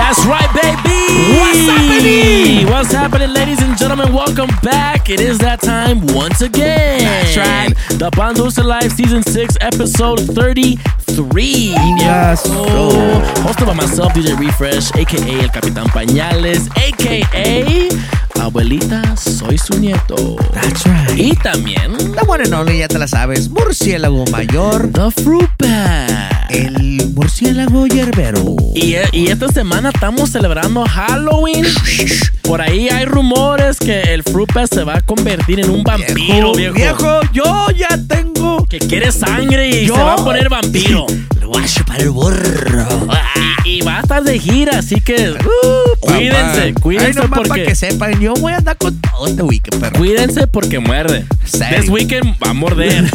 That's right, baby. What's happening? What's happening, ladies and gentlemen? Welcome back. It is that time once again. That's right. The Dulce Live Season 6, Episode 33. Yes, Oh, hosted by myself, DJ Refresh, aka El Capitán Pañales, aka Abuelita, soy su nieto. That's right. Y también La one and only, ya te la sabes. Murciélago mayor. The Fruit. El murciélago hierbero. Y, y esta semana estamos celebrando Halloween. Por ahí hay rumores que el Fruit Bat se va a convertir en un vampiro, viejo. viejo, yo ya tengo. Que quiere sangre y Yo- se va a poner vampiro. Le voy a chupar el burro. y, y va a estar de gira, así que Uh, cuídense, papá. cuídense Ay, porque- para que sepan, yo voy a andar con todo este weekend, perro. cuídense porque muerde. This weekend va a morder.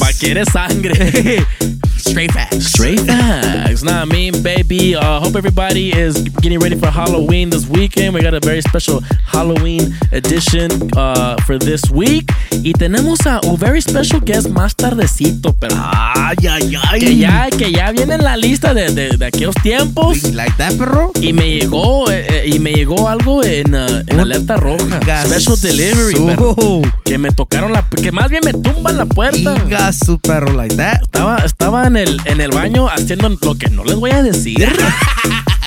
Va quiere sangre. Straight facts. Straight facts. Nah, I mean, baby. Uh, hope everybody is getting ready for Halloween this weekend. We got a very special Halloween edition uh, for this week. Y tenemos a un very special guest más tardecito, pero Ay, ay, ay. que ya, que ya viene en la lista de, de, de aquellos tiempos. Like that, perro? Y me llegó, eh, eh, y me llegó algo en, uh, en alerta roja. Inga Special delivery, su- perro. Que me tocaron la, que más bien me tumban la puerta. Inga su perro, like that. Estaba, estaba en, el, en el baño haciendo lo que no les voy a decir.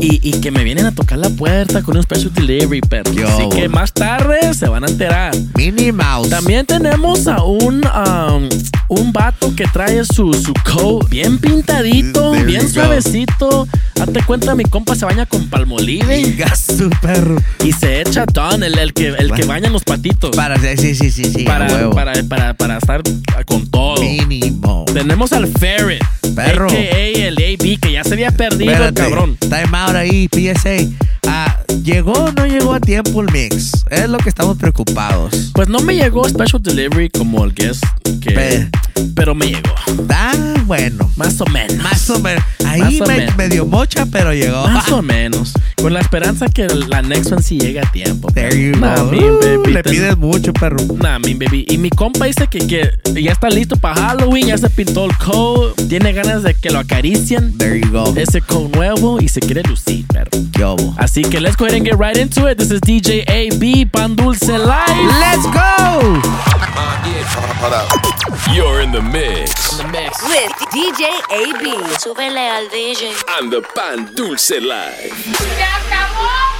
y, y que me vienen a tocar la puerta con un special delivery, pero Yo. así que más tarde se van a enterar. Minnie Mouse. También tenemos a un, um, un vato que trae su, su coat bien pintadito, There bien suavecito. Hazte cuenta, mi compa se baña con palmolive perro. y se echa Don, el, el que, el que baña los patitos. Para, sí, sí, sí, sí. para, para, para, para estar con todo. Mouse. Tenemos al Ferret, Perro. a.k.a. el AB, que ya se había perdido el Espérate. cabrón. Time out ahí, PSA. Ah, ¿Llegó o no llegó a tiempo el mix? Es lo que estamos preocupados. Pues no me llegó special delivery como el guest, que, Pe- pero me llegó. Está bueno. Más o menos. Más o menos. Ahí Más me, menos. me dio mocha, pero llegó. Más o menos. Con la esperanza que la next one sí llegue a tiempo. There you Nah, go. mean, Uh, baby, le ten- pides mucho, perro. Nah, mi baby. Y mi compa dice que, que ya está listo para Halloween, ya se pintó el coat, tiene ganas de que lo acaricien. There you go. Ese coat nuevo y se quiere lucir, perro. ¿Qué hubo? Así que let's go ahead and get right into it. This is DJ AB Pan Dulce Live. Let's go! You're in the mix. With DJ AB. Súbele al DJ. On the Pan Dulce Live.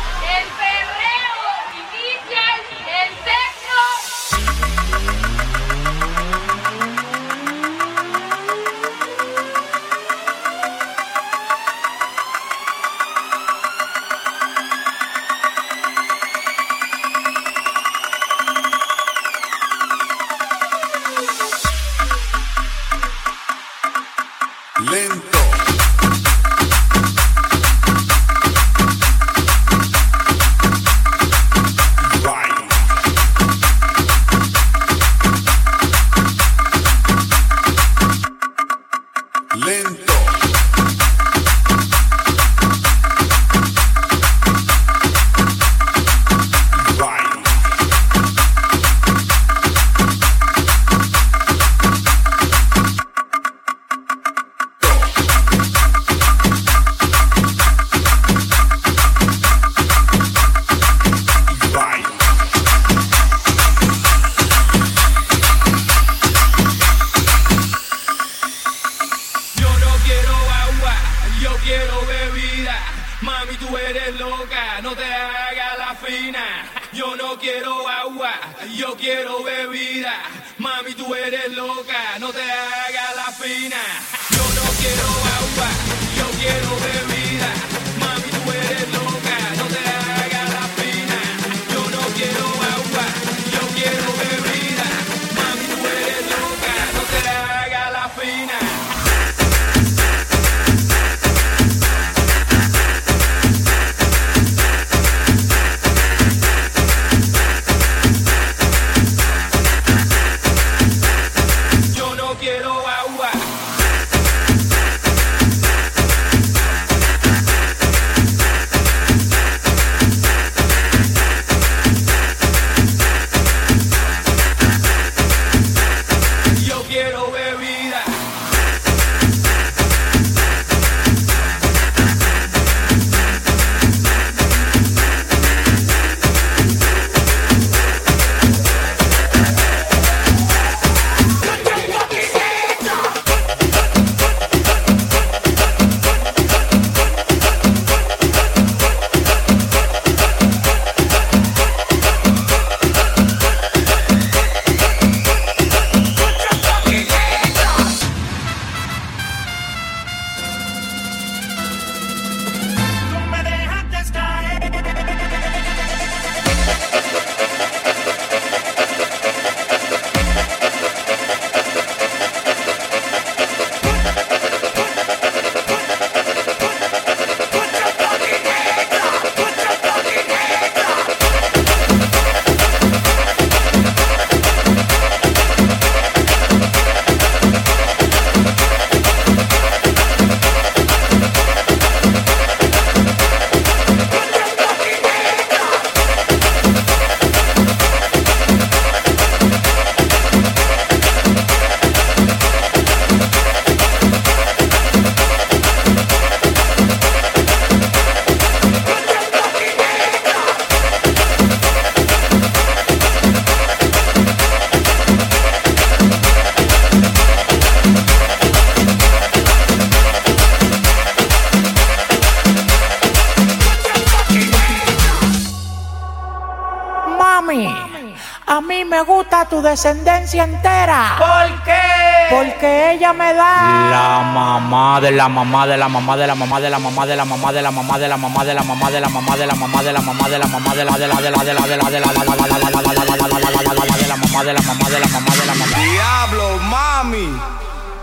Mamá de la mamá de la mamá de la mamá de la mamá de la mamá de la mamá de la mamá de la mamá de la mamá de la mamá de la mamá de la mamá de la de la de la de la de la de la de la de la de la de la de la de la mamá de la mamá de la mamá. Diablo, mami,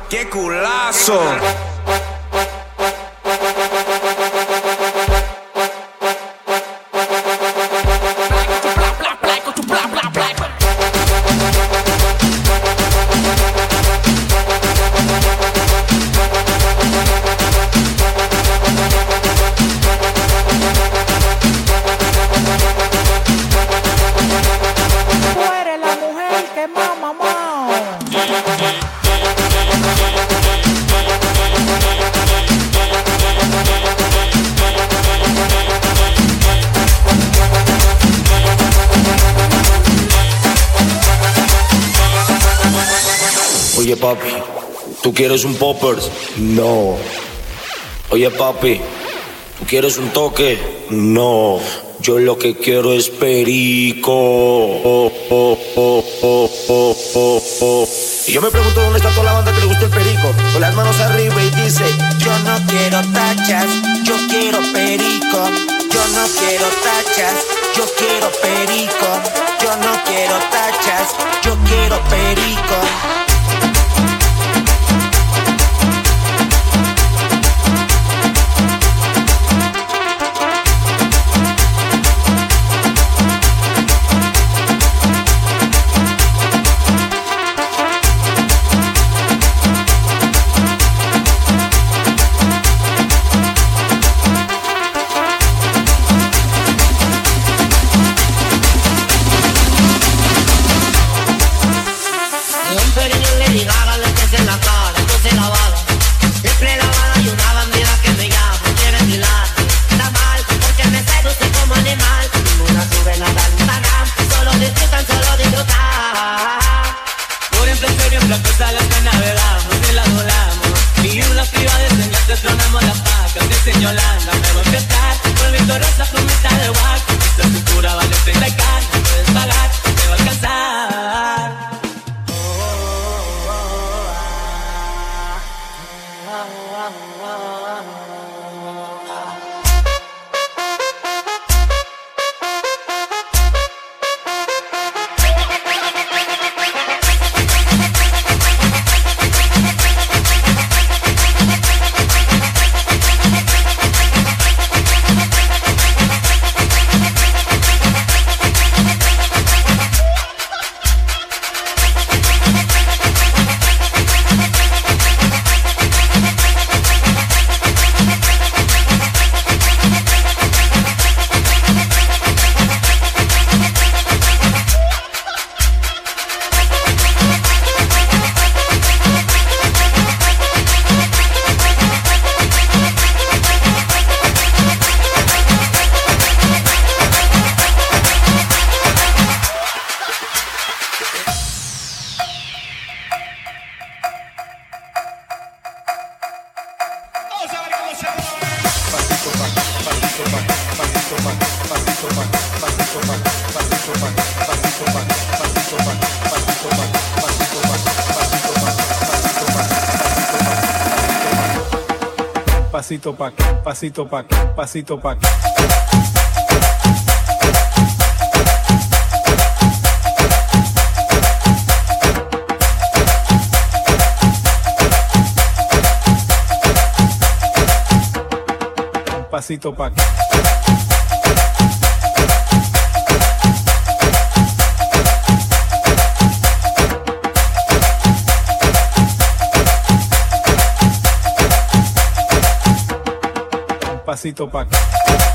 qué culazo. Quieres un poppers? No. Oye papi, ¿tú quieres un toque? No. Yo lo que quiero es perico. Y yo me pregunto dónde está toda la banda que le gusta el perico. Con las manos arriba y dice, yo no quiero tachas, yo quiero perico. Yo no quiero tachas, yo quiero perico. Yo no quiero tachas, yo quiero perico. Pasito pa' aquí, pasito pa' aquí, pasito pa' aquí. Pasito pa'. Pasito pa' aquí.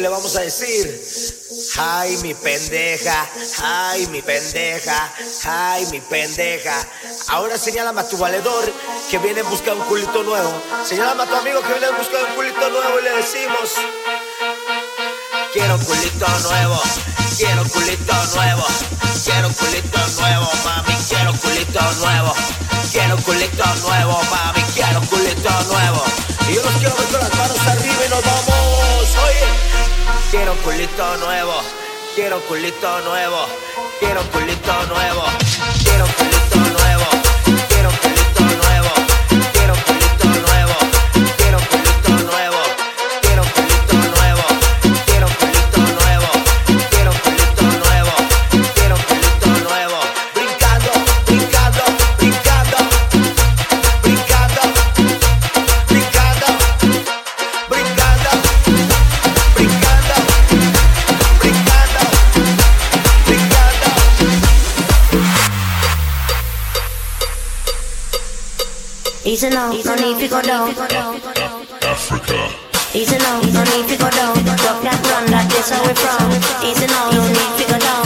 Le vamos a decir. Ay, mi pendeja, ay, mi pendeja, ay, mi pendeja. Ahora señálame a tu valedor que viene en busca de un culito nuevo. Señálame a tu amigo que viene en busca de un culito nuevo y le decimos. Quiero culito nuevo, quiero culito nuevo, quiero culito nuevo, mami, quiero culito nuevo, quiero culito nuevo, mami, quiero culito nuevo. Y yo los quiero ver con las manos arriba y nos vamos, oye. Quiero culito nuevo, quiero culito nuevo, quiero culito nuevo, quiero culito Easy now, no need to go down. Africa. Easy now, no need to go down. Rock that run, that this how we from. Easy now, no need to go down.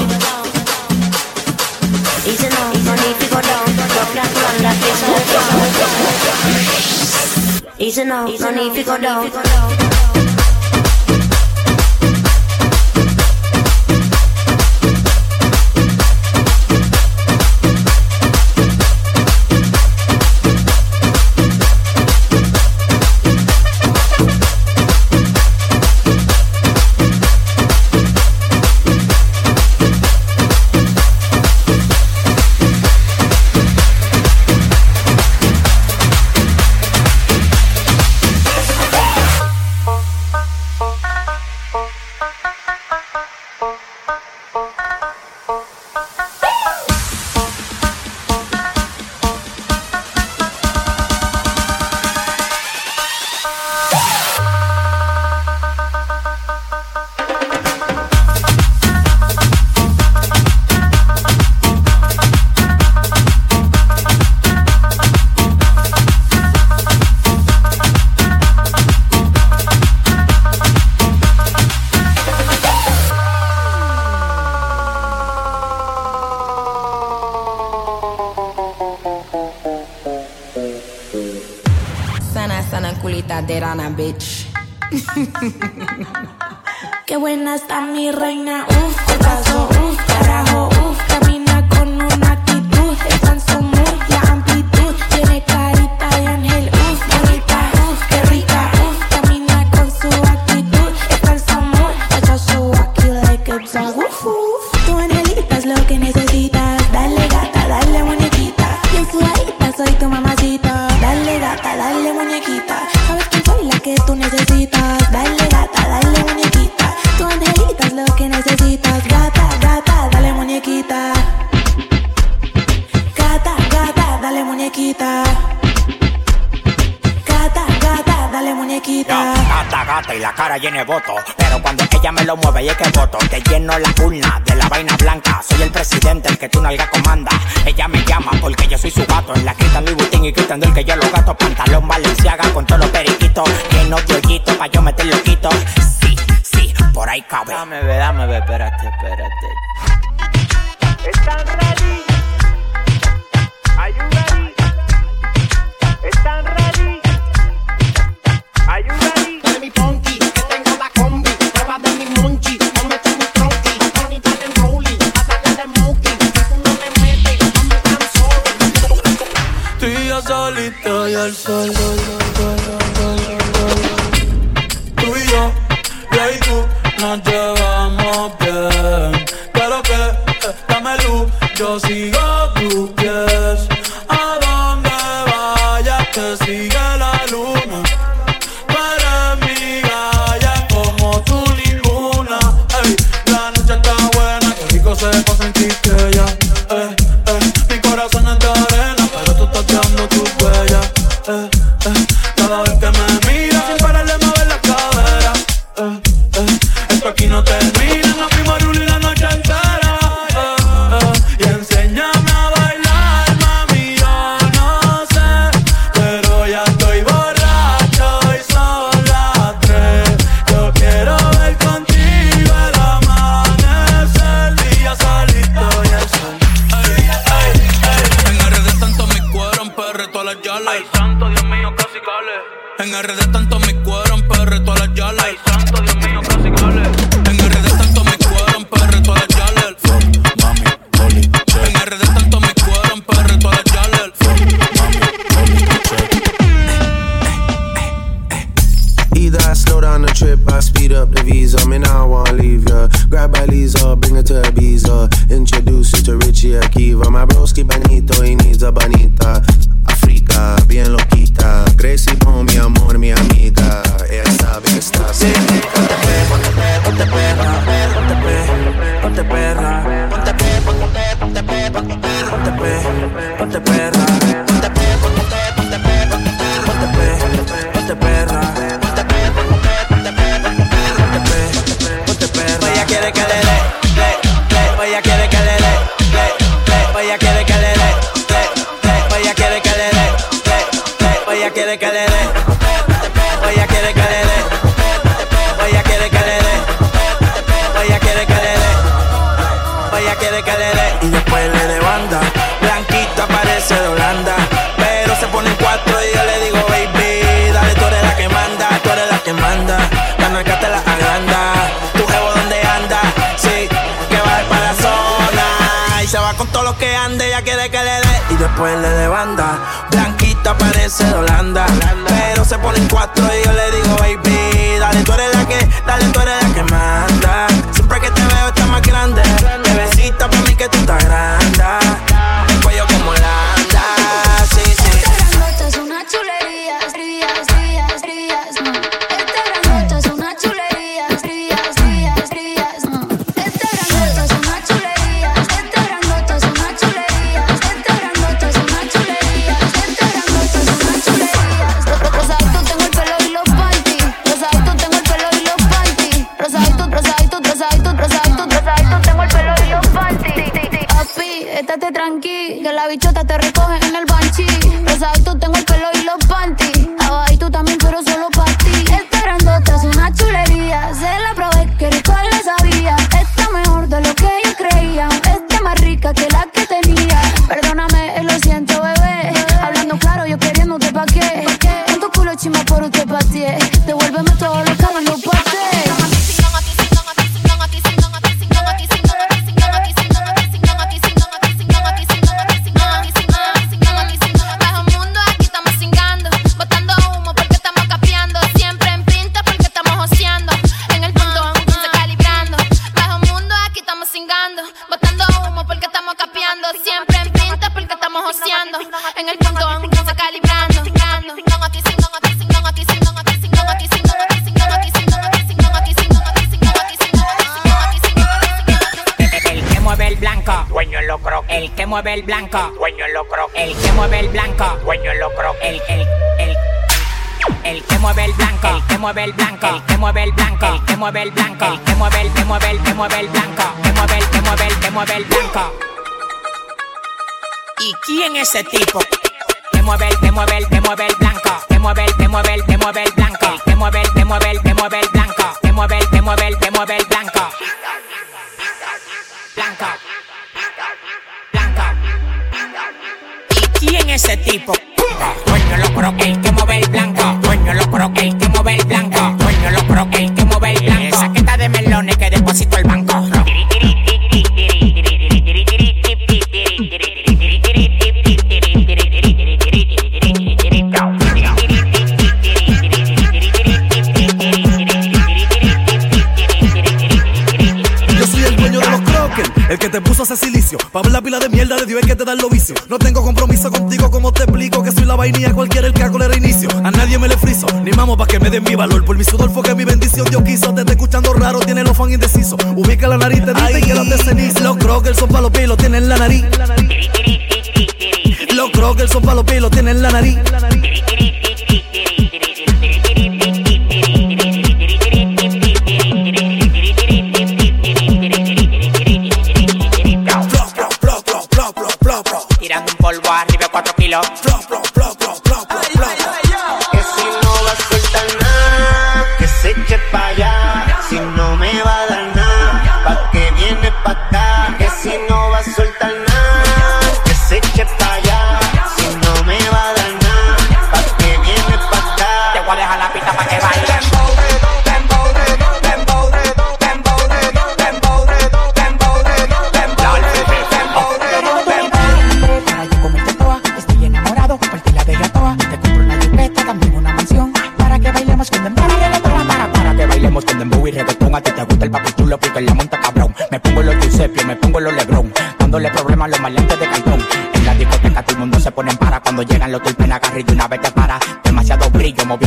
Easy now, no need to go down. Rock that run, that this how we from. Easy now, no need to go down. y al sol. Tú y yo, yo y tú, nos llevamos bien. Claro que, eh, dame luz, yo sigo. lo que ande, ya quiere que le dé y después le dé banda. Blanquita parece de Holanda, pero se pone en cuatro y yo le digo, baby blanco, dueño lo croc. El que mueve el blanco, dueño lo croc. El, el, el. El que mueve el blanco, el que mueve el blanco, el que mueve el blanco, el que mueve el blanco, el que mueve el que mueve el que mueve el blanco, que mueve el que mueve el que mueve el blanco. ¿Y quién es ese tipo? No tengo compromiso contigo, como te explico que soy la vainilla cualquiera el que hago le reinicio. A nadie me le friso, ni mamo pa' que me den mi valor. Por mi sudor fue que mi bendición Dios quiso. Te está escuchando raro, tiene los fan indecisos. Ubica la nariz, te dicen que las de ceniza. Los crockers son pa' los pies, lo tienen en la nariz. Los crockers son pa' los pies, lo tienen en la nariz.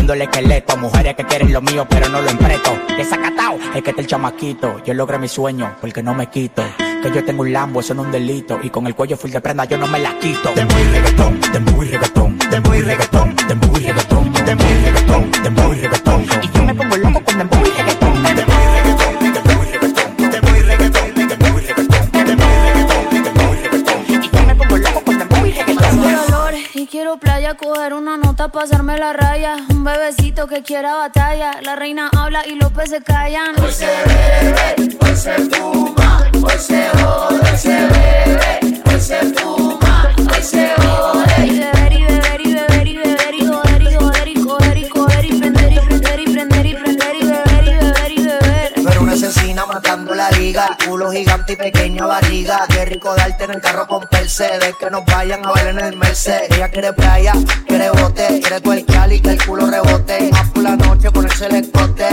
Brillo, moviendo el esqueleto. Mujeres que quieren lo mío, pero no lo empreto. Desacatado, es que está el chamaquito. Yo logré mi sueño, porque no me quito. Que yo tengo un Lambo, eso no es un delito. Y con el cuello full de prenda yo no me la quito. Dembow y reggaetón, dembow y reggaetón, dembow y reggaetón, dembow y reggaetón, dembow y reggaetón, dembow y reggaetón. Y yo me que quiera batalla. La reina habla y los peces callan. Hoy se bebe, hoy se fuma, hoy se jode, hoy se bebe, hoy se fuma, hoy se jode. Liga. Culo gigante y pequeña barriga. Qué rico darte en el carro con Mercedes. Que nos vayan a ver en el Mercedes. Ella quiere playa, quiere bote, quiere tuerquear y que el culo rebote. Más por la noche ponerse el escote.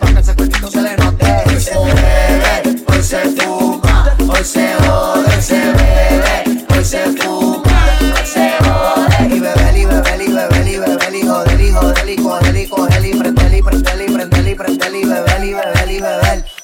Para que ese cuerpito se le note. Hoy se bebe, hoy se fuma. Hoy se jode, hoy se bebe. Hoy se fuma, hoy se jode. Y beber y beber y beber y beber y joder y joder y coger y coger y prender y prender y prender y prender y beber y beber y.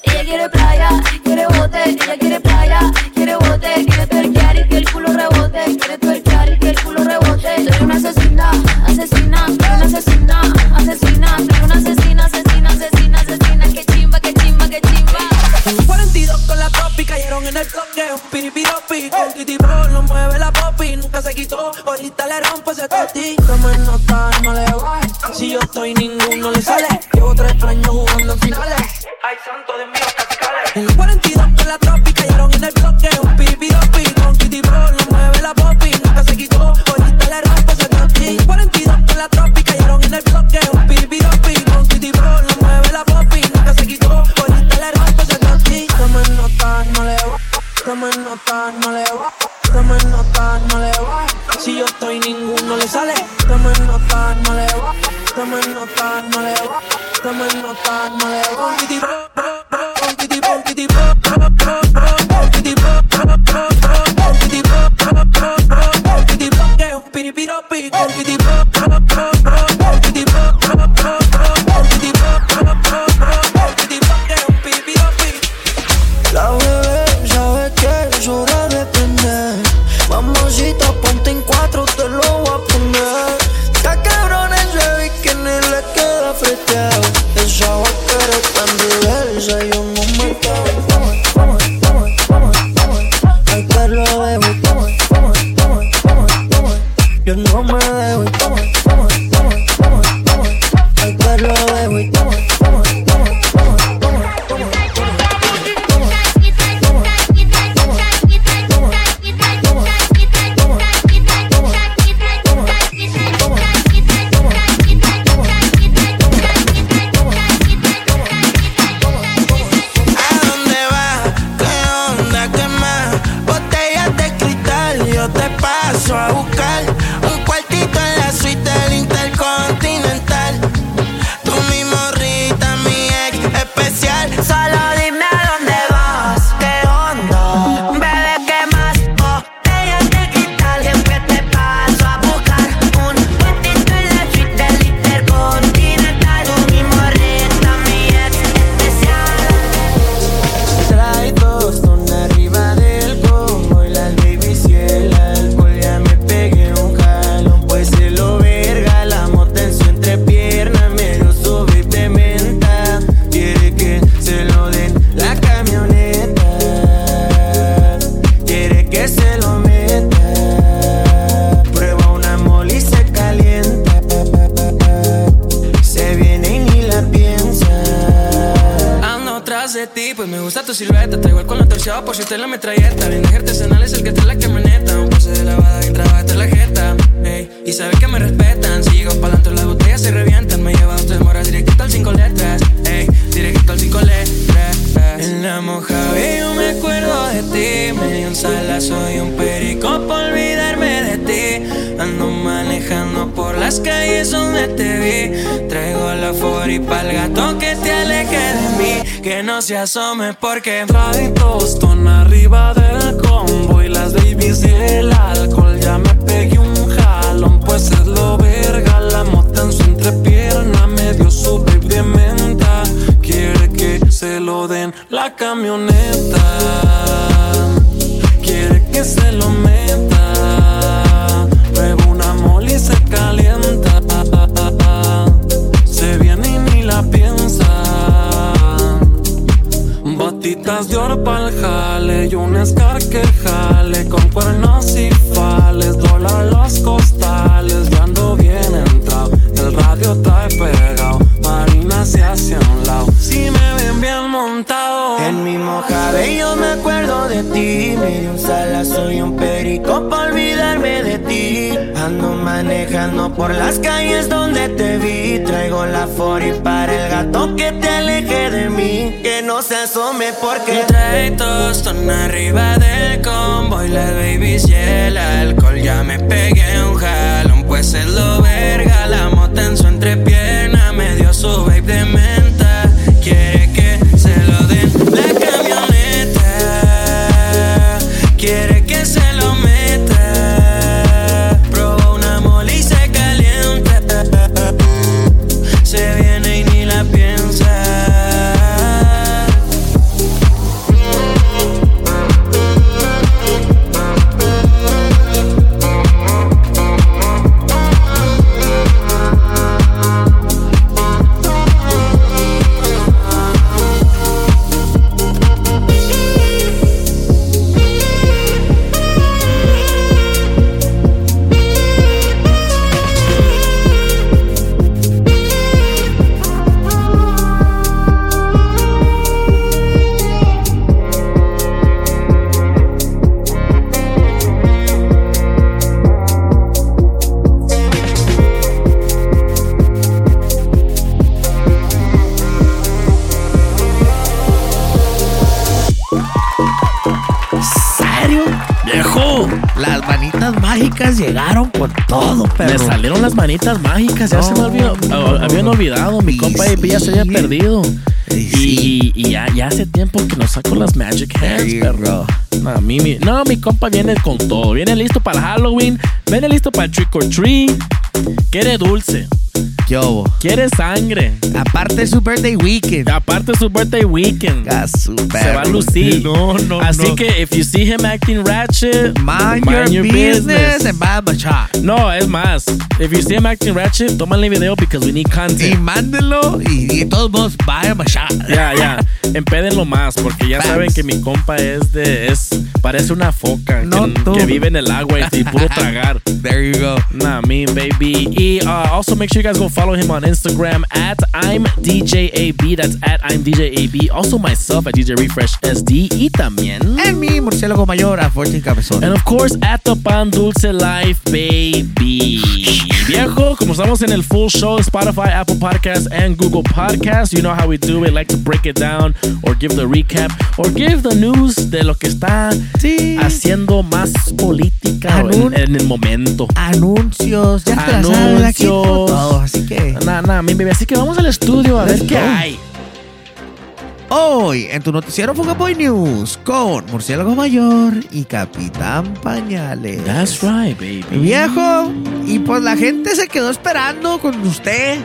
Ella quiere playa, quiere bote, ella quiere playa, quiere bote, quiere tuerquear y que el culo rebote, quiere tuerquear y que el culo rebote. Soy una asesina, asesina, soy una asesina, asesina, soy una asesina, asesina, asesina, asesina, que chimba, que chimba, que chimba. 42 con la topi cayeron en el bloque, un piripiropi. El titi lo mueve la popi, nunca se quitó. Ahorita le rompo ese toti. Toma nota, no le bajes. Si yo estoy, ninguno le sale. Llevo tres años jugando en finales. Ay, santo de casi Cuarentena las calles donde te vi. Traigo la y para el gato que te aleje de mí. Que no se asome porque trae tostón arriba del combo y las babies y el alcohol. Ya me pegué un jalón, pues es lo verga. La mota en su entrepierna me dio su babe de menta. Mágicas llegaron con todo, pero. me salieron las manitas mágicas, ya se me olvidó, habían olvidado, mi compa AP ya se había perdido. Y, y ya, ya hace tiempo que nos saco las Magic Hands, perro. No, a mí, mi, no, mi compa viene con todo. Viene listo para Halloween, viene listo para el trick or treat. Quiere dulce. ¿Qué hubo? Quiere sangre. Aparte es su birthday weekend. Aparte es su birthday weekend. A su Se va a lucir. No, no, Así no. que if you see him acting ratchet, Mind, your, business, and buy a shot. No, es más. If you see him acting ratchet, tómale video because we need content. Y mándenlo y, y todos modos, buy a shot. Ya, ya. Empédenlo más porque ya saben que mi compa es de. es Parece una foca No que, que vive en el agua y, y puro tragar. There you go. Nah, me, baby. Y uh, also make sure you guys go follow him on Instagram at I'm DJAB. That's at I'm DJAB. Also myself at DJ Refresh SD. Y también. En mi murciélago mayor a Fortune Cabezón. And of course, at the Pan Dulce Life, baby. Estamos en el full show, Spotify, Apple Podcasts, and Google Podcasts, you know how we do it. Like to break it down, or give the recap, or give the news de lo que está haciendo más política en, en el momento. Anuncios, ya te la sabes aquí Anuncios. todo, así que. Nah, nah, mi bebé. Así que vamos al estudio a ver Let's qué go. hay. Hoy en tu noticiero Fugaboy News con Murciélago Mayor y Capitán Pañales. That's right, baby. Viejo, y pues la gente se quedó esperando con usted.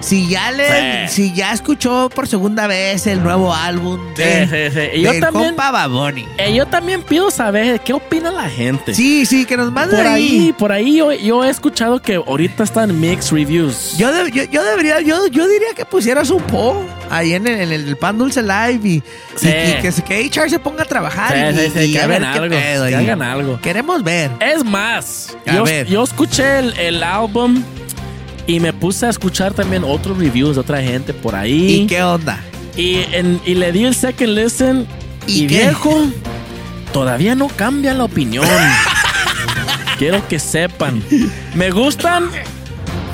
Si ya le, Sí. si ya escuchó por segunda vez el nuevo álbum de, Sí, sí. Y yo del también- compa Baboni. Eh, yo también pido saber qué opina la gente. Sí, sí, que nos manden Por ahí, ahí. por ahí yo, yo he escuchado que ahorita están mixed reviews. Yo, de- yo, yo debería, yo, yo diría que pusieras un poll. Ahí en el, en el Pan Dulce Live y, y- Sí. y que, que HR se ponga a trabajar Sí, y, sí, sí, y que a ver qué pedo que hagan algo. Queremos ver. Es más, A yo, ver. yo escuché el, el álbum y me puse a escuchar también otros reviews de otra gente por ahí. ¿Y qué onda? Y, en- y le di el second listen y, ¿Y qué? viejo, todavía no cambia la opinión. Quiero que sepan. Me gustan.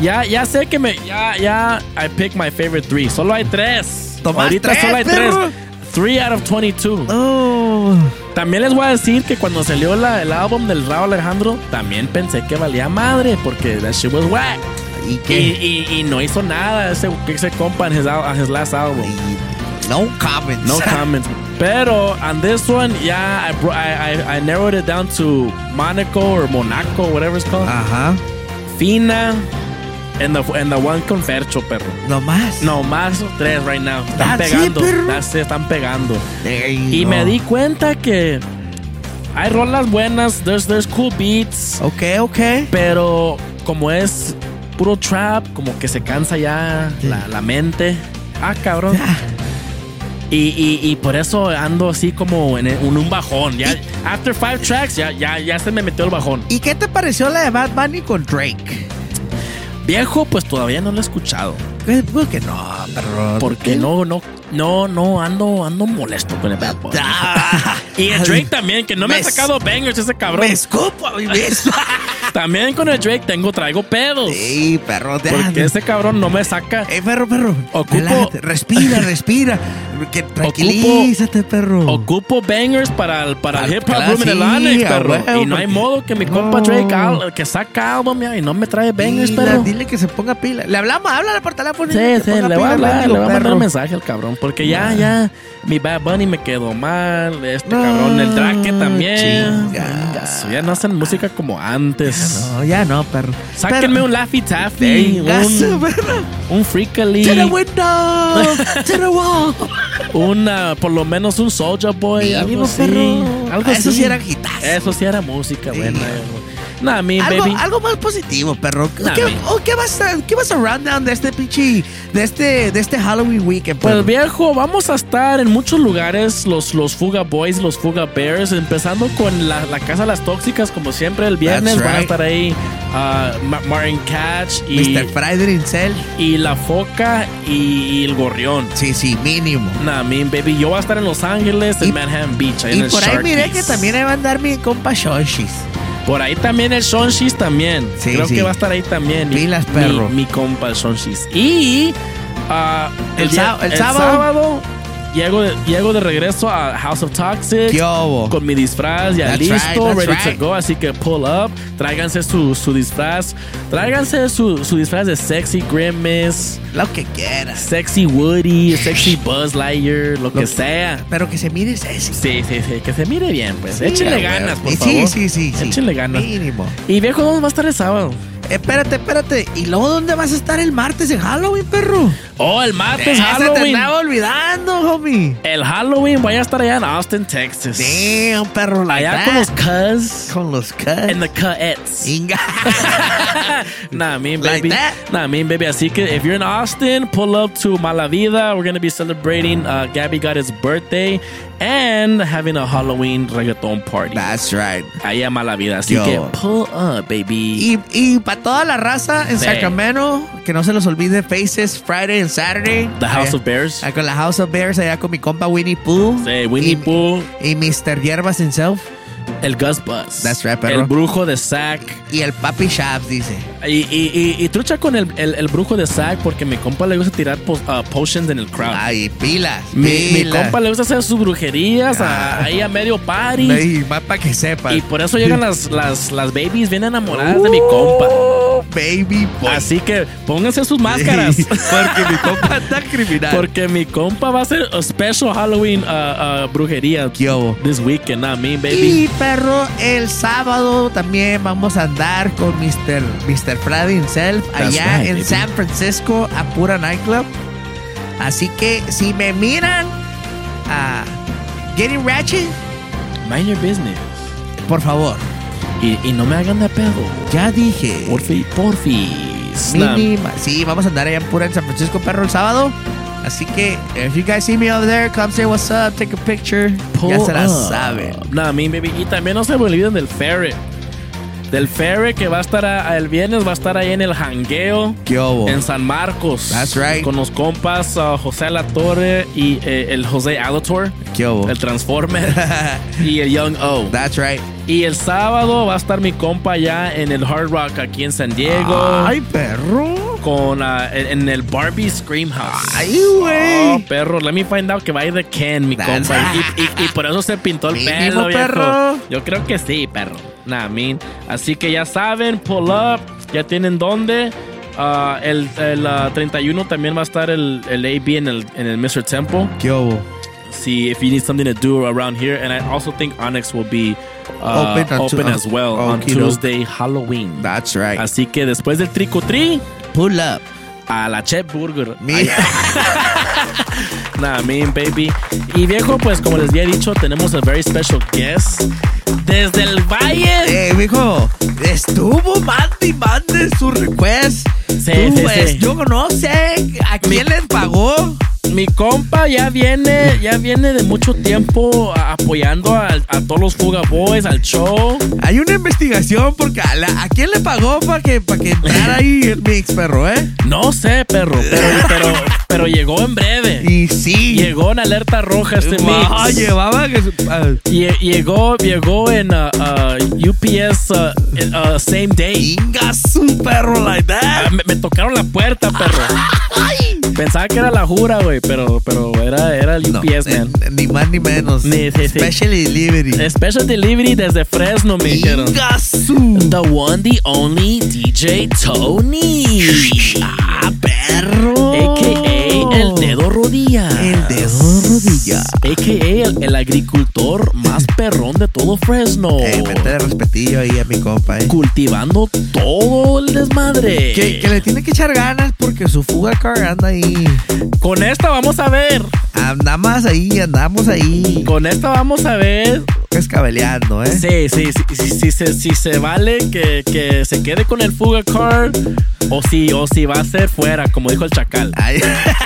Ya, ya sé que me. Ya, ya. I picked my favorite three. Solo hay tres. Tomás Ahorita tres, solo hay perro. tres. Three out of 22. Oh. También les voy a decir que cuando salió la- el álbum del Raúl Alejandro, también pensé que valía madre porque that shit was whack. ¿Y Y, qué? y- y no hizo nada ese, ese compa en his, his last album. No comments. No comments. Pero on this one, yeah, I, bro- I, I, I narrowed it down to Monaco or Monaco, whatever it's called. Ajá. Fina and the, one con Fercho, perro. No más. No, más tres right now. Están That's it, pegando. it, están pegando. Ey, Y no. me di cuenta que hay rolas buenas, there's, there's cool beats, Ok, ok. pero como es puro trap, como que se cansa ya la, la mente. Ah, cabrón. Y, y, y por eso ando así como en, en un bajón. Ya, after five tracks, ya, ya, ya se me metió el bajón. ¿Y qué te pareció la de Bad Bunny con Drake? Viejo, pues todavía no lo he escuchado. ¿Qué? ¿Por qué no, perro? Porque no, no, no, no, ando, ando molesto con el Bad Bunny. y el Drake también, que no me, Me ha sacado bangers ese cabrón. Me escupo a mí mismo. También con el Drake tengo, traigo pedos. Sí, perro. te- Porque ese cabrón no me saca. Eh, perro, perro. Ocupo- Relájate, respira, respira. Que tranquilízate, perro. Ocupo bangers para el, para el hip hop room en el sí, Annex, a perro. y no hay modo que mi compa. Drake al- que saca álbum y no me trae bangers, Pila, perro. Dile que se ponga pila. Le hablamos, háblale por teléfono. Sí, sí, le voy a hablar, le voy a mandar un mensaje al cabrón. Porque ya, ya, mi Bad Bunny me quedó mal. Este No, cabrón, el Drake también. chinga. Venga, Ya no hacen música como antes. No, ya no, perro. Sáquenme un Laffy Taffy, un, perro. un Freakily, To the window, to the wall. una, por lo menos un Soldier Boy, algo así. Algo Eso sí eran hitazos. Eso sí era música buena. Nah, mi Algo, baby. algo más positivo, perro. Nah, ¿Qué, mi- o qué vas a, qué vas a rundown de este pinche, de este, de este Halloween weekend, perro? Pues viejo, vamos a estar en muchos lugares, los, los Fuga Boys, los Fuga Bears, empezando con la, la Casa de las Tóxicas, como siempre el viernes That's van a right. estar ahí ah, Ma- Martin Catch y, Mr. Friday Incel. y La Foca y, y el Gorrión. Sí, sí, mínimo. Nah, mi baby, yo voy a estar en Los Ángeles, en Y- Manhattan Beach, ahí en Y el por ahí miré que también ahí va a andar mi compa Shoshis. Por ahí también el Shonshis también. Sí, Creo sí. que va a estar ahí también. Pilas, mi- perro. Mi, compa el Shonshis. Y El día- sá- el sábado. Llego, de, llego de regreso a House of Toxic. Con mi disfraz ya That's listo, right, ready right. to go. Así que pull up. Tráiganse su, su disfraz. Tráiganse su, su disfraz de sexy Grimace. Lo que quieras. Sexy Woody, sexy Buzz Lightyear, lo, que que- sea. Pero que se mire sexy. Sí, sí, sí, que se mire bien, pues. Sí, Échenle ganas, por favor. Sí, sí, sí, sí. Échenle ganas. Mínimo. Y viejo, ¿dónde va a estar el sábado? Espérate, espérate. ¿Y luego dónde vas a estar el martes en Halloween, perro? Oh, el martes te Halloween. andaba olvidando, homie. El Halloween voy a estar allá en Austin, Texas. Damn, perro. like allá that. con los cuz. Con los cuz. En the cuts. Inga. nah, me Like baby. that? Nah, me baby. Así que if you're in Austin, pull up to Malavida. We're gonna be celebrating uh, Gabby got his birthday and having a Halloween reggaeton party. That's right. Allá en Malavida. Así Yo. que pull up, baby. Y, y para toda la raza en Sí. Sacramento, que no se los olvide Faces Friday and Saturday. The House Allá- of Bears. allá Con la House of Bears, allá con mi compa Winnie Pooh. Sí, Winnie Pooh. Y Mr. Hierbas himself. El Gus Bus. That's right, perro. El brujo de Zack. Y el Papi Shabs, dice. Y, y, y, y trucha con el, el, el brujo de Zack porque mi compa le gusta tirar uh, potions en el crowd. Ay, pilas. mi, mi pilas. compa le gusta hacer sus brujerías a- Ah. ahí a medio party. Ey, más para que sepan. Y por eso llegan las, las, las babies bien enamoradas de mi compa. Baby boy. Así que pónganse sus máscaras. Porque mi compa está criminal. Porque mi compa va a hacer a special Halloween uh, uh, brujería this weekend, not me, baby. Y perro, el sábado también vamos a andar con Mr. Mr. Friday himself That's allá right, en baby. San Francisco a Pura Nightclub. Así que si me miran a Getting Ratchet, Mind your business. por favor, Y, y no me hagan de pedo. ya dije. Porfi, porfis. Nah, Mínima. Sí, vamos a andar allá en Pura en San Francisco, perro, el sábado. Así que, if you guys see me over there, come say what's up, take a picture. ya se la up. saben. Nah, mi baby. Y también no se me olviden del ferry. Del ferry que va a estar a- el viernes, va a estar ahí en el jangueo. ¿Qué hubo? En San Marcos. That's right. Con los compas uh, José La Torre y eh, el José Alator. El Transformer. y el Young O. That's right. Y el sábado va a estar mi compa ya en el Hard Rock aquí en San Diego. Ay, perro. Con ah, en, en el Barbie Scream House. Ay, güey. Oh, perro, let me find out que va a ir de Ken, mi That's compa. Y, y- y por eso se pintó el pelo, viejo. perro. Yo creo que sí, perro. Nah, mean. Así que ya saben, pull up. Ya tienen dónde. Ah, el el, ah, 31 también va a estar el, el AB en el, en el Mr. Temple. ¿Qué hubo? See if you need something to do around here. And I also think Onyx will be uh, Open on as well on Okie doke. Tuesday, Halloween. That's right. Así que después del trico tri, Pull up. A la Chef Burger. Nah, mean baby. Y viejo, pues como les había dicho, tenemos a very special guest desde el Valle. Eh, mijo, estuvo mande y mande su request. Sí, Tú, sí, pues, sí. Yo no sé a quién les pagó. Mi compa ya viene, ya viene de mucho tiempo apoyando a, todos los Fuga Boys, al show. Hay una investigación porque a, la- ¿a quién le pagó para que, para que entrara ahí el mix, perro, eh? No sé, perro, pero, pero, pero llegó en breve. Y sí. Llegó en alerta roja este Ah, mix. llevaba que ah, Lle- Llegó, llegó en uh, uh, UPS uh, same day. Su perro like that. Ah, me, me tocaron la puerta, perro. Pensaba que era la jura, güey, pero, pero era, era el no, UPS, eh, man. ni más ni menos. Ni- sí, sí. Special delivery. Special delivery desde Fresno, me dijeron. The one, the only DJ Tony. Ah, perro. AKA el dedo rodilla. El dedo rodilla. AKA el, el agricultor más perrón de todo Fresno. Eh, métele respetillo ahí a mi compa, eh. Cultivando todo el desmadre. Que, que le tiene que echar ganas porque su fuga car anda ahí. Con esta vamos a ver. Andamos ahí, andamos ahí. Con esta vamos a ver. Escabeleando, ¿eh? Sí, sí, sí, sí, sí, se- si se vale que, que se quede con el Fuga Card o si, o si va a ser fuera, como dijo el Chacal.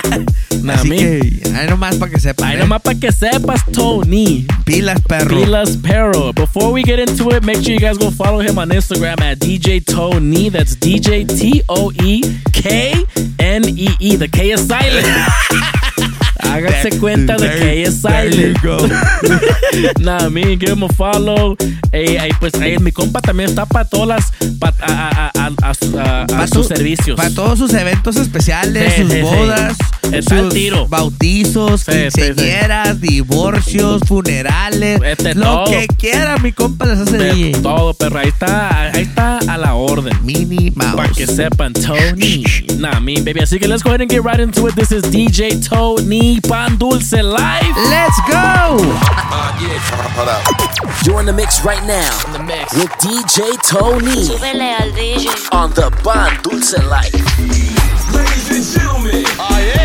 Nah, Así mi- que, ahí nomás para que sepan. Ahí ¿eh? nomás para que sepas, Tony. Pilas, perro. Pilas Perro. Before we get into it, make sure you guys go follow him on Instagram at DJ Tony. That's DJ T O E K N E E. The K is silent. Háganse cuenta de que es there silent. you go. nah, me, give him a follow. Ey, ey, pues ey, mi compa también está para todas las. pa- a, a- a- a- a su- a- a Pa' sus tu- servicios. Para todos sus eventos especiales, Sí, sus sí, sí. bodas, Está al sus tiro. bautizos, Sí, sí, sí. quinceañeras, divorcios, funerales, Este, lo todo. que quiera, mi compa les hace De todo, perro. Ahí está, ahí está a la orden. Mini Mouse. Para que sepan, Tony. Nah, me, baby. Así que let's go ahead and get right into it. This is DJ Tony Pan Dulce Live. Let's go! You're in the mix right now. In the mix with DJ Tony al DJ. on the Ban Dulce Life. Ladies and gentlemen, oh yeah,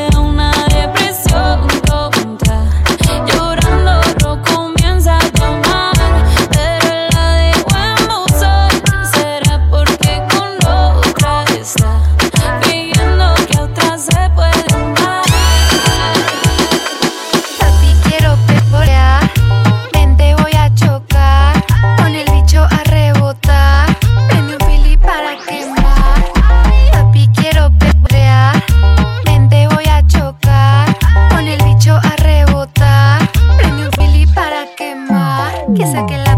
que saque la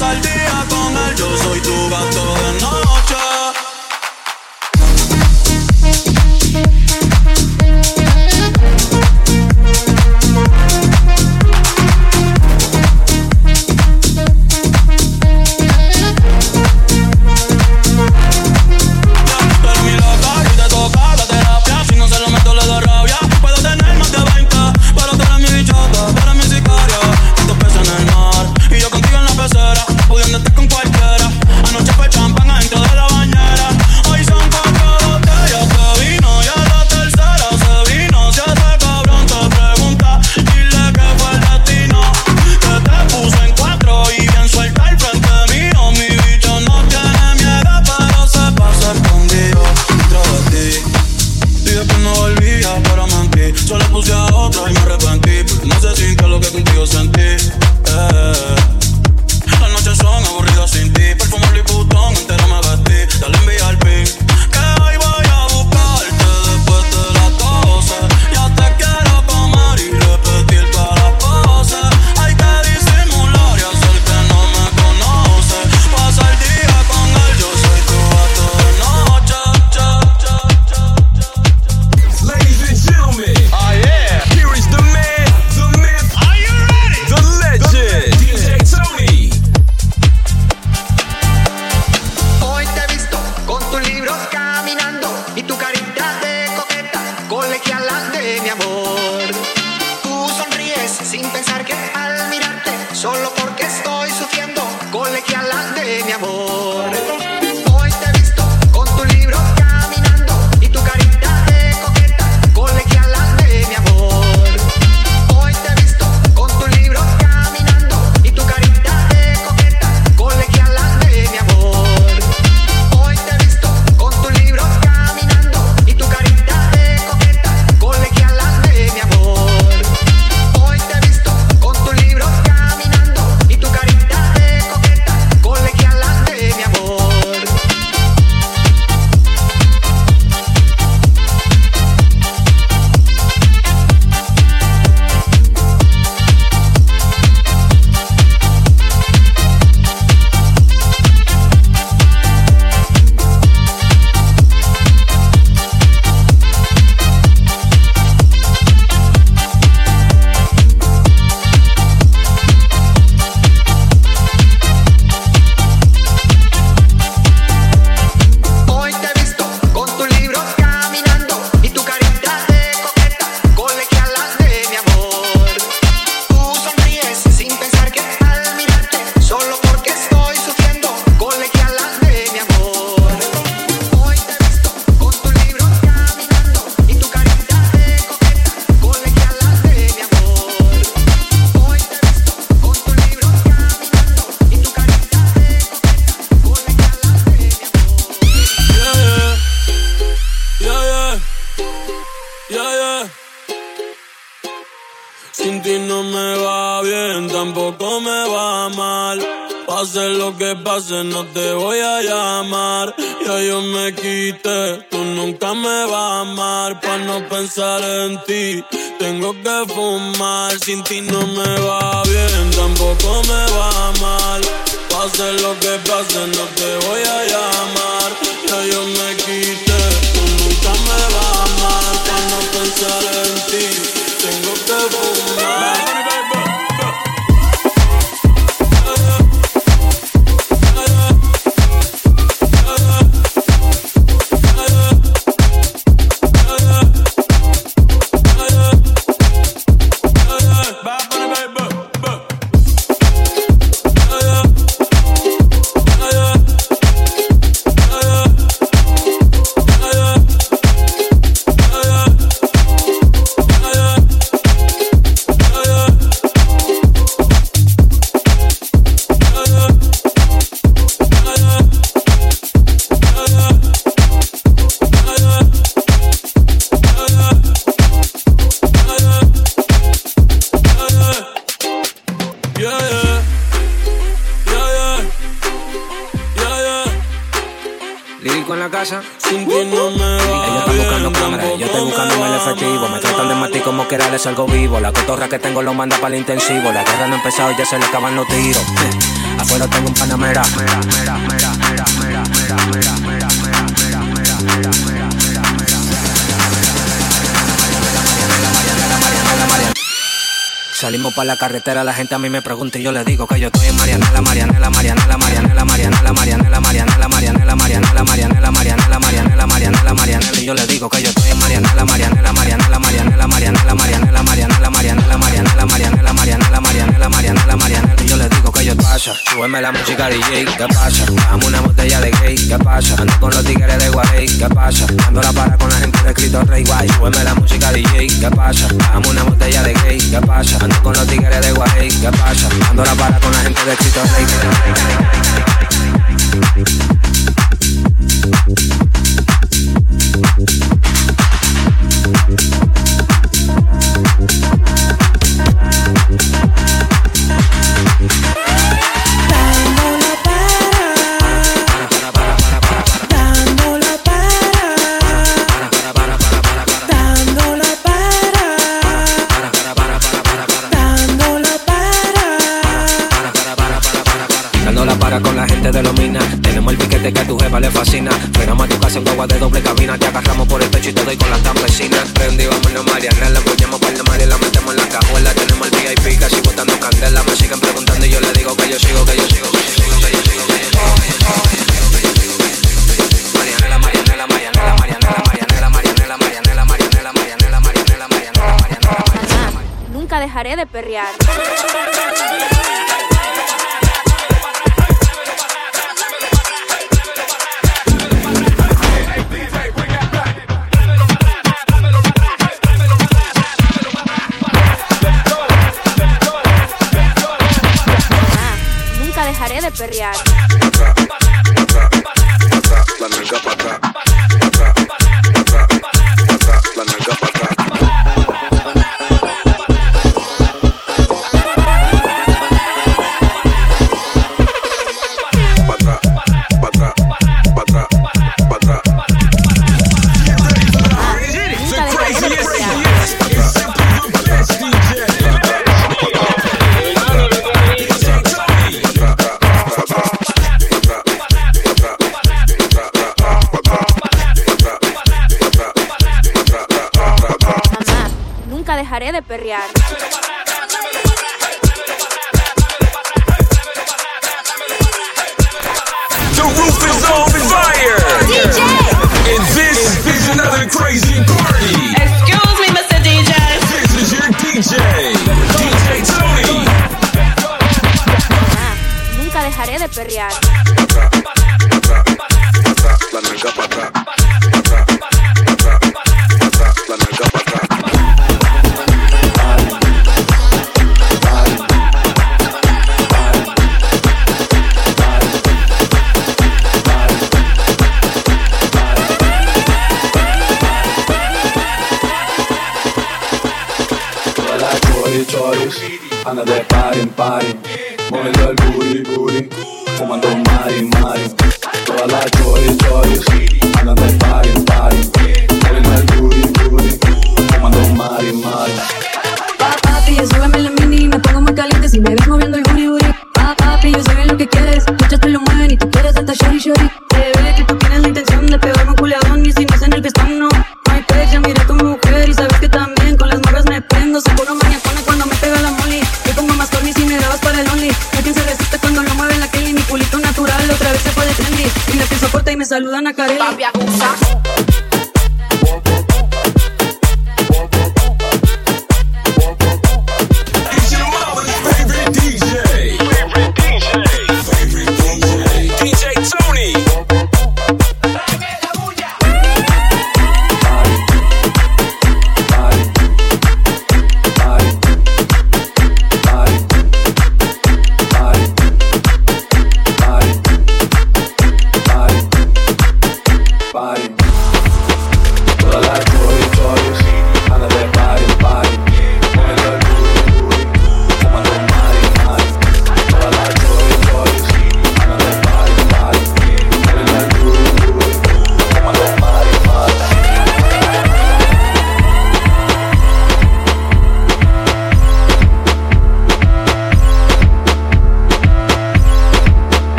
El día con él, yo soy tu gato efectivo. Me tratan de matar como que les algo vivo. La cotorra que tengo lo manda para el intensivo. La guerra no ha empezado, ya se le acaban los tiros. Afuera tengo un panamera. Salimos para la carretera, la gente a mí me pregunta y yo le digo que yo estoy en Marianela, Marianela, Marianela, Marianela, Marianela, Marianela, Marianela, Marianela, Marianela, Marianela, Marianela, Marianela, Marianela, Marianela, y yo le digo que yo estoy en Marianela, Marianela, Marianela, Marianela, Marianela, Marianela, Marianela, Marianela, Marianela, Marianela, Marianela, Marianela, Marianela, Marianela, y yo le digo que yo pasa, súbeme la música DJ, ¿qué pasa? Dame una botella de gay, ¿qué pasa? Ando con los tigres de Guay, ¿qué pasa? Ando la para con la gente de escrito Rey Guay, súbeme la música DJ, ¿qué pasa? Dame una botella de gay, ¿qué pasa? Con los tigres de Guay, ¿qué pasa? Ando para con la gente de escrito Rey Que a tu jefa le fascina. Frenamos a tu casa en guagua de doble cabina. Te agarramos por el pecho y te doy con las campesinas. Prendí, vámonos, Mariana. Empuñamos para el mar y la metemos en la cajuela. Tenemos el VIP casi botando candela. Me siguen preguntando y yo le digo que yo sigo, que yo sigo, que yo sigo, que yo sigo, que yo sigo. Marianela, Marianela. Nunca dejaré de perrear. Nunca dejaré de perrear. La nalga pa' acá. Perrear. The roof is on fire. DJ. And this is another crazy party. Excuse me, Mr. DJ. This is your DJ, DJ Tony. Nunca dejaré de perrear.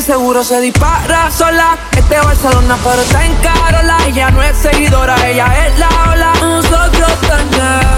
seguro se dispara sola. Este Barcelona, pero está en Carola. Ella no es seguidora, ella es la ola. Nosotros tan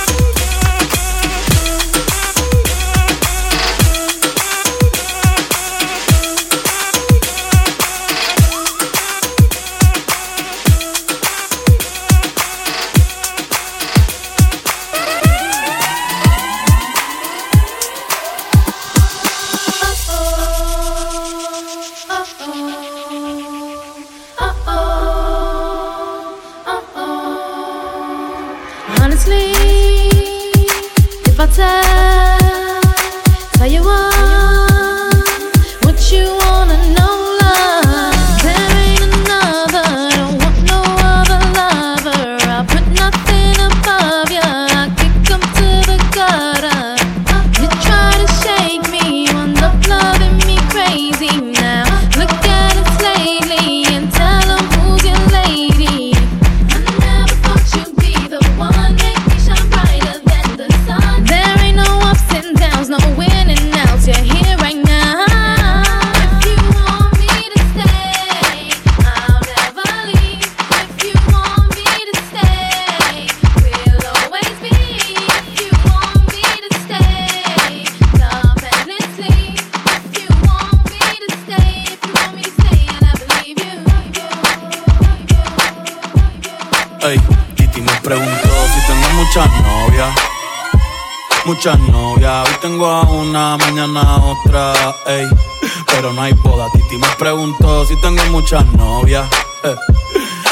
muchas novias, eh,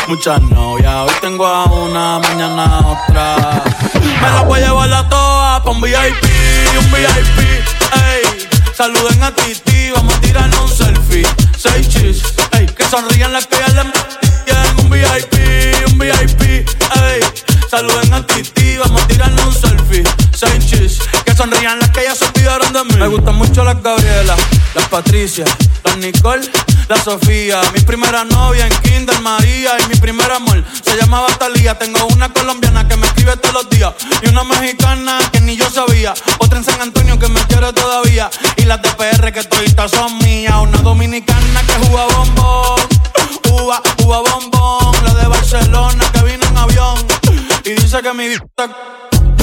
muchas novias. Hoy tengo a una, mañana a otra. Me la voy a llevar a todas pa' un VIP, un VIP, ey. Saluden a Titi, vamos a tirarnos un selfie. Seis chis, ey. Que sonrían las que ya le Un VIP, un VIP, ey. Saluden a Titi, vamos a tirarnos un selfie. Seis chis, que sonrían las que ya se olvidaron de mí. Me gustan mucho las Gabriela, las Patricia, las Nicole la Sofía. Mi primera novia en Kinder María y mi primer amor se llamaba Talía. Tengo una colombiana que me escribe todos los días y una mexicana que ni yo sabía. Otra en San Antonio que me quiere todavía y las de PR que toditas son mías. Una dominicana que juega bombón, uva, uva bombón. La de Barcelona que vino en avión y dice que mi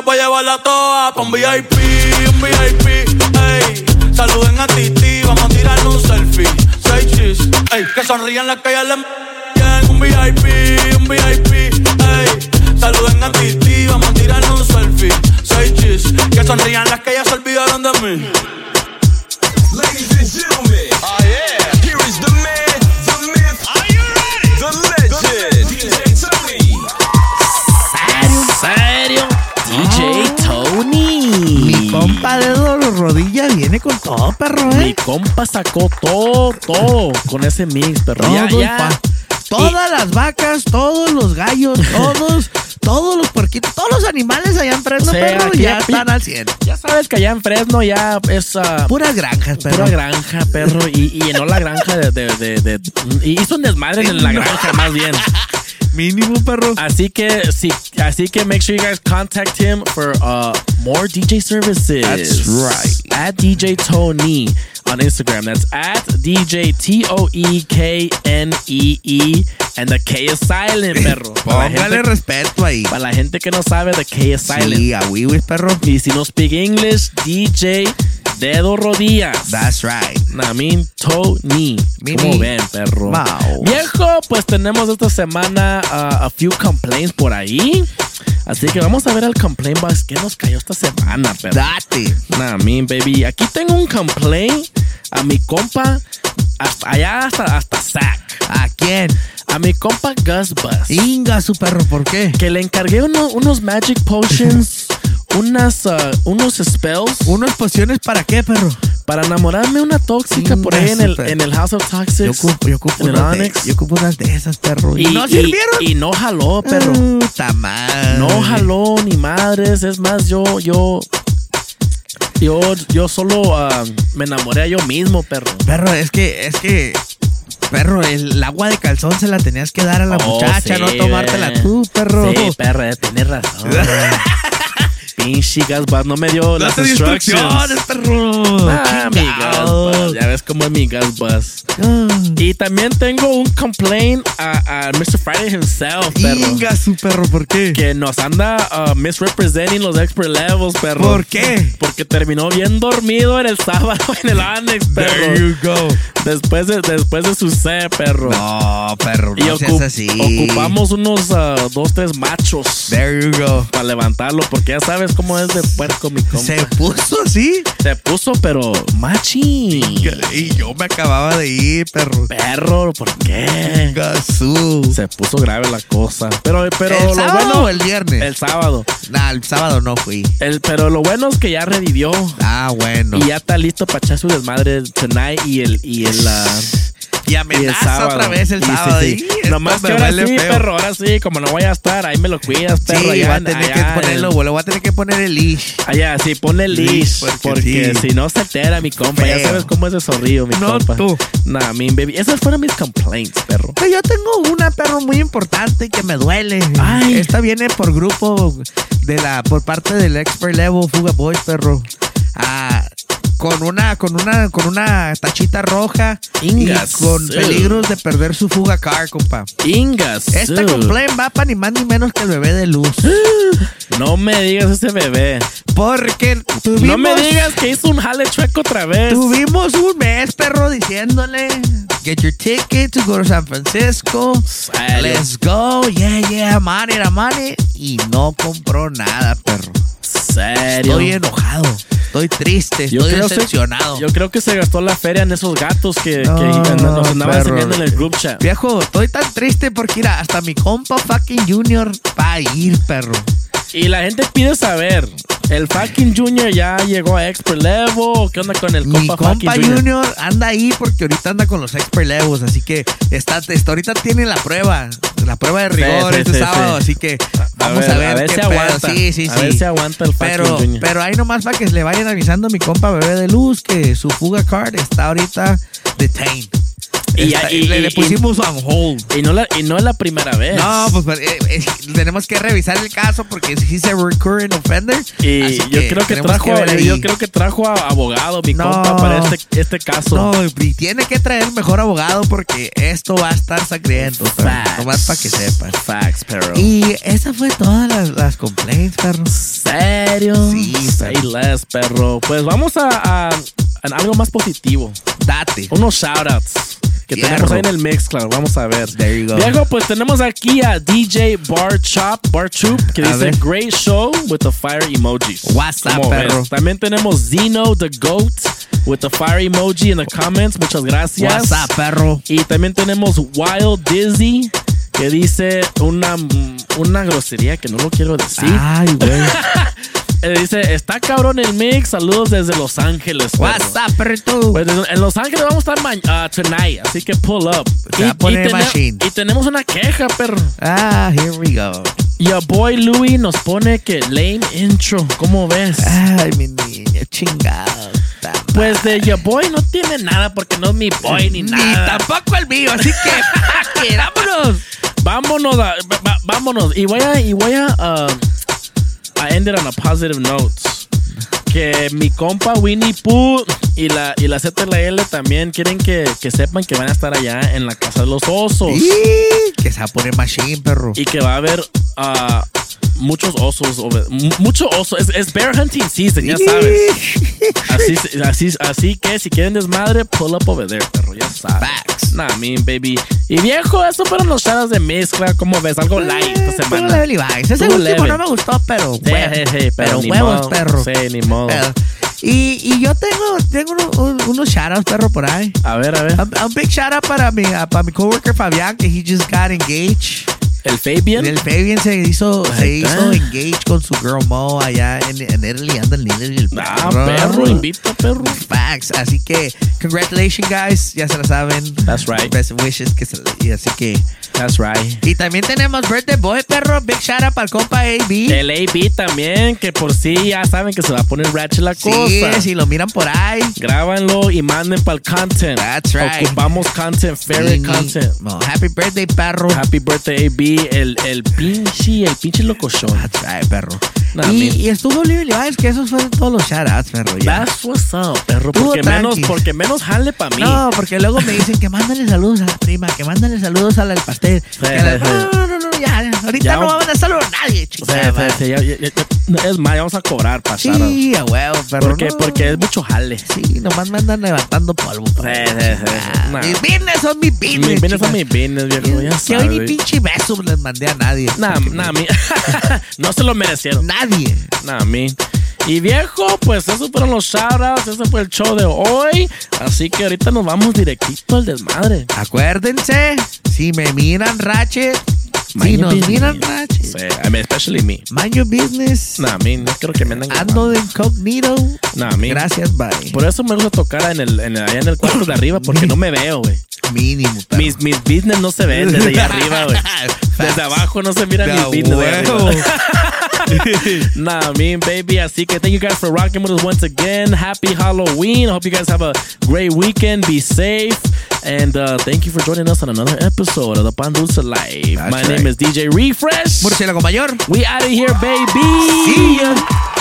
la voy a llevar a todas pa' un VIP, un VIP, ey. Saluden a Titi, vamos a tirarle un selfie. Seis chis, ey. Que sonrían las que ya le. Un VIP, un VIP, ey. Saluden a Titi, vamos a tirarle un selfie. Seis chis, que sonrían las que ya se olvidaron de mí. Ladies and gentlemen, oh yeah, here is the man, the myth, are you ready? The legend, DJ Tony. ¿Serio? Mi compa de los rodillas viene con todo, perro, Mi ¿eh? compa sacó todo, todo con ese mix, perro. Todo Ya, Todas las vacas, todos los gallos, todos, todos los puerquitos, todos los animales allá en Fresno, perro, ya ya están al 100. Ya sabes que allá en Fresno ya es ah, Puras granjas, perro. pura granja, perro. Y, y llenó la granja de, de, de- de- y hizo un desmadre en la granja, más bien. Mínimo, perro. Así que sí, así que make sure you guys contact him for uh, more DJ services. That's right. At DJ Tony on Instagram. That's at DJ T O E K N E E. And the K is silent, perro. Póngale respeto ahí. Para la gente que no sabe, the K is silent. Sí, a Wiwis, perro. Y si no speak English, DJ Dedo Rodillas. That's right. I mean, Tony. Mini. ¿Cómo ven, perro? Wow. Viejo, pues tenemos esta semana uh, a few complaints por ahí. Así que vamos a ver el complaint box que nos cayó esta semana, perro. Date. Nah, mean, baby. Aquí tengo un complaint a mi compa, hasta allá hasta, hasta Zack. ¿A quién? A mi compa Gus Bus. Inga, su perro, ¿por qué? Que le encargué uno- unos magic potions, unas, uh, unos spells. ¿Unas pociones para qué, perro? Para enamorarme una tóxica por ahí en el, en el House of Toxics. Yo ocupo, yo ocupo, en de, Onyx. yo ocupo unas de esas, perro. ¿Y, no sirvieron? Y, no jaló, perro. Puta madre. No jaló ni madres. Es más, yo, yo, yo, yo solo ah, me enamoré a yo mismo, perro. Perro, es que, es que, perro, el agua de calzón se la tenías que dar a la Oh, muchacha, sí, no tomártela ve. tú, perro. Sí, perro, tienes razón. Pinche Gasbas no me dio las instrucciones, perro. Ah, mi. Gasbas. Ya ves cómo es mi Gasbas. Ah. Y también tengo un complaint a, a Mr. Friday himself, perro. Inga, su perro, ¿por qué? Que nos anda uh, misrepresenting los expert levels, perro. ¿Por qué? Porque terminó bien dormido en el sábado en el Onyx, perro. There you go. Después de, después de su C, perro. No, perro, y no seas ocup- así. ocupamos unos uh, dos, tres machos There you go. para levantarlo, porque ya sabes cómo es de puerco mi compa. Se puso así. Se puso, pero machi. Y yo me acababa de ir, perro. Perro, ¿por qué? Gasú. Se puso grave la cosa. Pero, pero ¿El lo sábado bueno. o el viernes? El sábado. Nah, el sábado no fui. El, pero lo bueno es que ya revivió. Ah, bueno. Y ya está listo para echar su desmadre tonight y el, y el, ah, Y el amenaza sábado. otra vez el Y sí, sábado. sí. Y Nomás me que ahora sí, feo. perro, ahora sí, como no voy a estar, ahí me lo cuidas, perro. Sí, allá va a en- tener allá que ponerlo, le voy a tener que poner el leash. Allá, sí, ponle leash. porque si no se altera mi compa. Ya sabes cómo es de zorrillo, mi No, compa. tú. Nah, mi baby. Esas fueron mis complaints, perro. Pero yo tengo una perro muy importante que me duele. Ay. Esta viene por grupo de la, por parte del Expert Level Fuga Boys, perro. Ah, con una, con una, con una tachita roja Ingas. y con peligros de perder su fuga car, compa. Ingas. Esta complaint va para ni más ni menos que el bebé de luz. No me digas ese bebé. Porque tuvimos, No me digas que hizo un jale chueco otra vez. tuvimos un mes, perro, diciéndole get your ticket to go to San Francisco. Serio. Let's go. Yeah, yeah, money, la money. Y no compró nada, perro. Serio. Estoy enojado. Estoy triste. Yo Estoy decepcionado. yo creo que se gastó la feria en esos gatos que, No, que nos andaban enseñando en el group chat. Viejo, estoy tan triste porque mira, hasta mi compa fucking Junior va a ir, perro. Y la gente pide saber, ¿el fucking Junior ya llegó a expert level? ¿O ¿Qué onda con el Mi compa, compa fucking Junior. Junior? anda ahí porque ahorita anda con los expert levels, así que está, está- ahorita tiene la prueba, la prueba de rigor Sí, sí, este sí, sábado, sí. así que vamos a ver, qué si pedo. aguanta. Sí, sí, a sí. ver si aguanta el fucking Pero, Junior. pero ahí nomás para que le vayan avisando a mi compa bebé de luz que su fuga card está ahorita detained. Y- y- le, le y- pusimos on hold. Y no, la, y no es la primera vez. No, pues eh, eh, tenemos que revisar el caso porque he's a recurring offender. Y yo creo que trajo, ahí. yo creo que trajo a abogado mi No. compa para este, este caso. No, y tiene que traer mejor abogado porque esto va a estar sangriento. perro. Facts. Nomás para que sepan. Facts, pero. Y esa fue todas las, las complaints, perro. ¿Serio? Sí, Say less, perro. Pues vamos a, a- a algo más positivo. Date. Unos shoutouts que Fierro. tenemos ahí en el mix, claro. Vamos a ver. There you go. Viejo, pues tenemos aquí a DJ Bar Chop, Bar Troop, que A dice ver. Great Show with the fire emojis. What's up, ¿Cómo ves? perro? También tenemos Zeno the Goat with the fire emoji in the comments. Muchas gracias. What's up, perro? Y también tenemos Wild Dizzy que dice una, una grosería que no lo quiero decir. Ay, güey. Eh, dice, está cabrón el mix. Saludos desde Los Ángeles. perro". What's up, perrito? Pues en Los Ángeles vamos a estar ah, tonight, así que pull up. A poner machine. y tenemos una queja, perro. Ah, here we go. Your boy Louis nos pone que lame intro. ¿Cómo ves? Ay, mi niña, chingado. Pues de Your Boy no tiene nada porque no es mi boy ni Ni nada. tampoco el mío, así que, que vámonos. Vámonos, a- va- vámonos. Y voy a, y voy a, uh, a end it on a positive note. Que mi compa Winnie Pooh y la, y la Z y la L también quieren que, que sepan que van a estar allá en la casa de los osos. Y que se va a poner machine, perro. Y que va a haber ah, muchos osos. Mucho oso. Es, es bear hunting season, ya sabes. Así, así, así que si quieren desmadre, pull up over there, perro. Ya sabes. Facts. Nah, mean, baby. Y viejo, eso fueron los shadows de mezcla. ¿Cómo ves? Algo light esta semana. leve, Levi's. Ese último leve. no me gustó, pero Sí, huevos. sí, sí, pero ni huevos, modo. perro. Sí, ni modo. Pero- y, y yo tengo, tengo uno- un- unos shoutouts, perro, por ahí. A ver, a ver. Un, un big shout out para mi, para mi coworker Fabián, que he just got engaged. El Fabian. El Fabian se hizo, se está. hizo engaged con su girl Mo allá en, en en Italy, el Ah, perro, invita, perro. Facts. Así que, congratulations, guys. Ya se lo saben. That's right. Best wishes. Que se, y así que. That's right. Y también tenemos Birthday Boy, perro. Big shout out para el compa AB. El AB también, que por sí ya saben que se va a poner ratchet la Sí, cosa. si lo miran por ahí. Grábanlo y manden para el content. That's right. Ocupamos content, favorite Y- content. no, happy birthday, perro. Happy birthday, AB. El, el pinche, el pinche locochón. That's right, perro. Nah, y, y estuvo Oliver Levi's, que esos fueron todos los shoutouts, perro. ya. That's what's up, perro. Porque menos, tranquis. porque menos jale para mí. No, porque luego me dicen que mándale saludos a la prima, que mándale saludos a la del pastel. No, no, no, ya, ahorita Ya, no vamos a saludar a nadie, O chingada sea, madre. sí, sí, ya- ya- ya- ya- es más, ya vamos a cobrar para Sí, a huevo, perro. Porque, no. porque es mucho jale. Sí, nomás me andan levantando polvo. Nah. Mis business son mis business. Mis business son mis business, viejo. Ya Que hoy ni pinche beso les mandé a nadie. Nah, nah, mi- no se lo merecieron. Nadie. Nah, mi. Y viejo, pues esos fueron los shoutouts. Ese fue el show de hoy. Así que ahorita nos vamos directito al desmadre. Acuérdense, si me miran Ratchet, si nos miran Ratchet, Sí, I mean, especially me. mind your business. Nah, mi, no creo que me andan Ando de incognito. Nah, mi. Gracias, bye. Por eso me gusta tocar en el, en el- allá en el cuarto de arriba, porque no me veo, güey. Mínimo, perro. Mis, mis business no se ven desde allá arriba, güey. Desde abajo no se miran mis business. de huevo. arriba. nah, me and baby. Así que thank you guys for rocking with us once again. Happy Halloween. I hope you guys have a great weekend. Be safe. And uh, thank you for joining us on another episode of the Pan Dulce Live. That's My right. name is DJ Refresh. Murciélago Mayor. We out of here, baby. See ya.